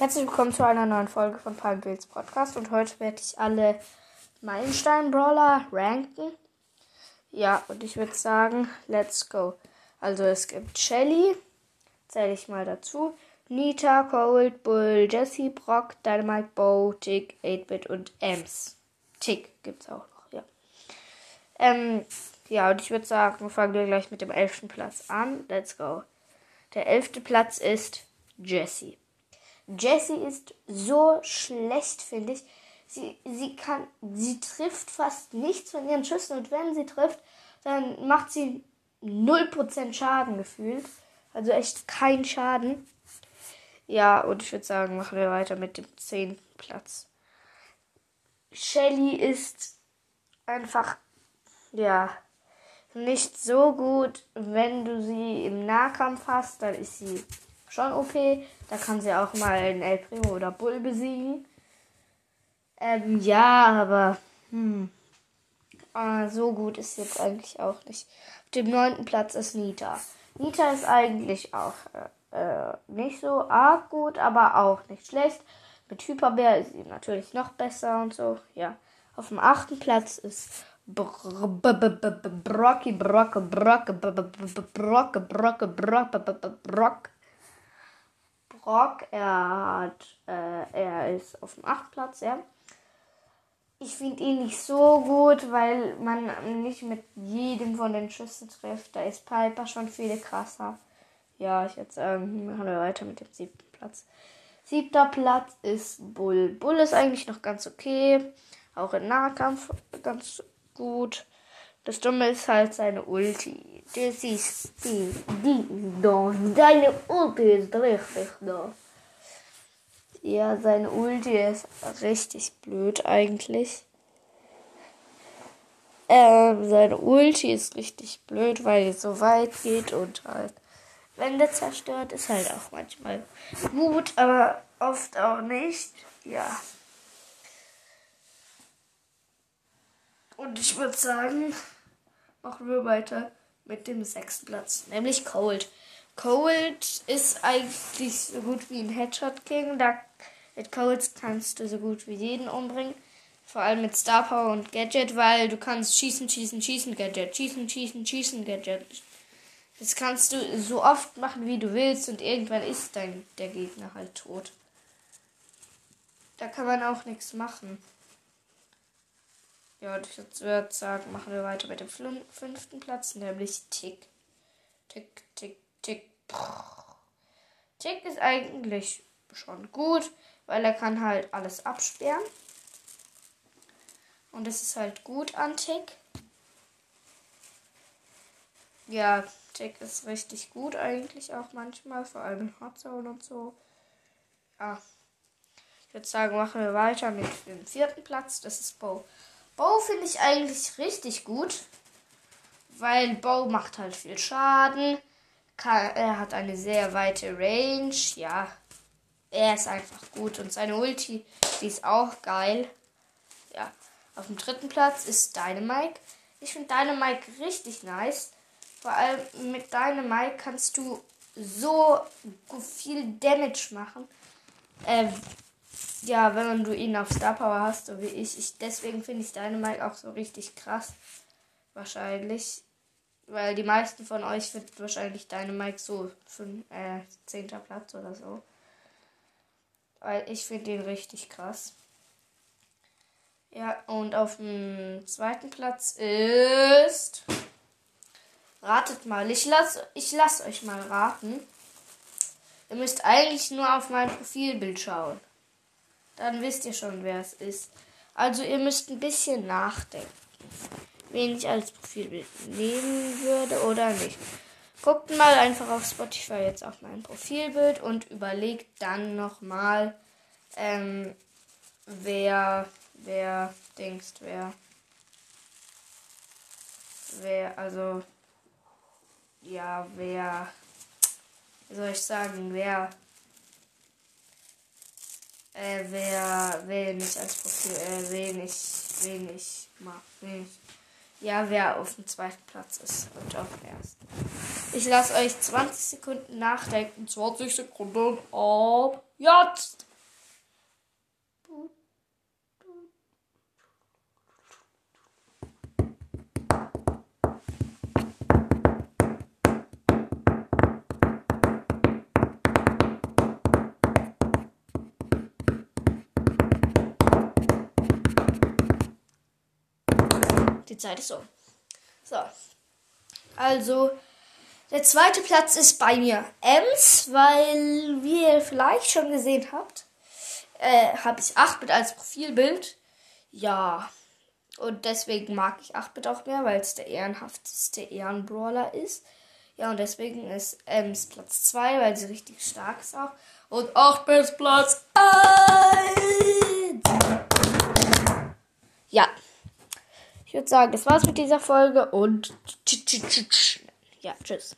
Herzlich willkommen zu einer neuen Folge von Palmwills Podcast und heute werde ich alle Meilenstein-Brawler ranken. Ja, und ich würde sagen, let's go. Also es gibt Shelly, zähle ich mal dazu, Nita, Cold, Bull, Jesse, Brock, Dynamite, Bo, Tick, 8-Bit und Ems. Tick gibt es auch noch, ja. Ähm, ja, und ich würde sagen, fangen wir gleich mit dem elften Platz an. Let's go. Der elfte Platz ist Jessie. Jessie ist so schlecht, finde ich. Sie, sie kann, sie trifft fast nichts von ihren Schüssen und wenn sie trifft, dann macht sie 0% Schaden gefühlt. Also echt kein Schaden. Ja, und ich würde sagen, machen wir weiter mit dem 10. Platz. Shelly ist einfach, ja, nicht so gut. Wenn du sie im Nahkampf hast, dann ist sie schon OP. Da kann sie auch mal einen El Primo oder Bull besiegen. Ähm, ja, aber hm, äh, so gut ist jetzt eigentlich auch nicht. Auf dem neunten Platz ist Nita. Nita ist eigentlich auch äh, äh, nicht so arg gut, aber auch nicht schlecht. Mit Hyperbär ist sie natürlich noch besser und so. Ja. Auf dem achten Platz ist Brocky, Brock, Brock, Brock, Brock, Brock, Brock, Brock. Er hat, äh, er ist auf dem 8. Platz, ja. Ich finde ihn nicht so gut, weil man nicht mit jedem von den Schüssen trifft. Da ist Piper schon viel krasser. Ja, ich jetzt ähm, machen wir weiter mit dem siebten Platz. Siebter Platz ist Bull. Bull ist eigentlich noch ganz okay. Auch im Nahkampf ganz gut. Das Dumme ist halt seine Ulti. Das ist die, die da. Deine Ulti ist richtig da. Ja, seine Ulti ist richtig blöd eigentlich. Ähm, seine Ulti ist richtig blöd, weil die so weit geht und halt Wände zerstört. Ist halt auch manchmal gut, aber oft auch nicht. Ja. Und ich würde sagen, machen wir weiter mit dem sechsten Platz, nämlich Cold. Cold ist eigentlich so gut wie ein Headshot King. Da mit Cold kannst du so gut wie jeden umbringen. Vor allem mit Star Power und Gadget, weil du kannst schießen, schießen, schießen, Gadget, schießen, schießen, schießen, Gadget. Das kannst du so oft machen, wie du willst und irgendwann ist dein der Gegner halt tot. Da kann man auch nichts machen. Ja, und ich würde sagen, machen wir weiter mit dem fünften Platz, nämlich Tick. Tick, Tick, Tick. Tick ist eigentlich schon gut, weil er kann halt alles absperren. Und es ist halt gut an Tick. Ja, Tick ist richtig gut eigentlich auch manchmal, vor allem in Hot Zone und so. Ja. Ich würde sagen, machen wir weiter mit dem vierten Platz. Das ist Bo. Bow finde ich eigentlich richtig gut, weil Bow macht halt viel Schaden. Kann, er hat eine sehr weite Range. Ja, er ist einfach gut und seine Ulti, die ist auch geil. Ja, auf dem dritten Platz ist Dynamite. Ich finde Dynamite richtig nice. Vor allem mit Dynamite kannst du so viel Damage machen. Äh, ja, wenn du ihn auf Star Power hast, so wie ich. ich deswegen finde ich Dynamite auch so richtig krass. Wahrscheinlich. Weil die meisten von euch wird wahrscheinlich Dynamite so fünf, äh, 10. Platz oder so. Weil ich finde ihn richtig krass. Ja, und auf dem zweiten Platz ist. Ratet mal. Ich lasse ich lass euch mal raten. Ihr müsst eigentlich nur auf mein Profilbild schauen dann wisst ihr schon, wer es ist. Also ihr müsst ein bisschen nachdenken, wen ich als Profilbild nehmen würde oder nicht. Guckt mal einfach auf Spotify jetzt auf mein Profilbild und überlegt dann nochmal, ähm, wer, wer, denkst, wer, wer, also, ja, wer, wie soll ich sagen, wer äh, wer, wen ich als Profil, äh, wen ich, wen ich mag, wen ich, ja, wer auf dem zweiten Platz ist und auf dem ersten. Ich lasse euch 20 Sekunden nachdenken, 20 Sekunden ab jetzt. Zeit ist um. So. Also, der zweite Platz ist bei mir Ems, weil, wie ihr vielleicht schon gesehen habt, äh, habe ich 8-Bit als Profilbild. Ja. Und deswegen mag ich 8-Bit auch mehr, weil es der ehrenhafteste Ehrenbrawler ist. Ja, und deswegen ist Ems Platz 2, weil sie richtig stark ist auch. Und 8-Bit Platz 1. Ja. Ich würde sagen, das war's mit dieser Folge und ja, tschüss.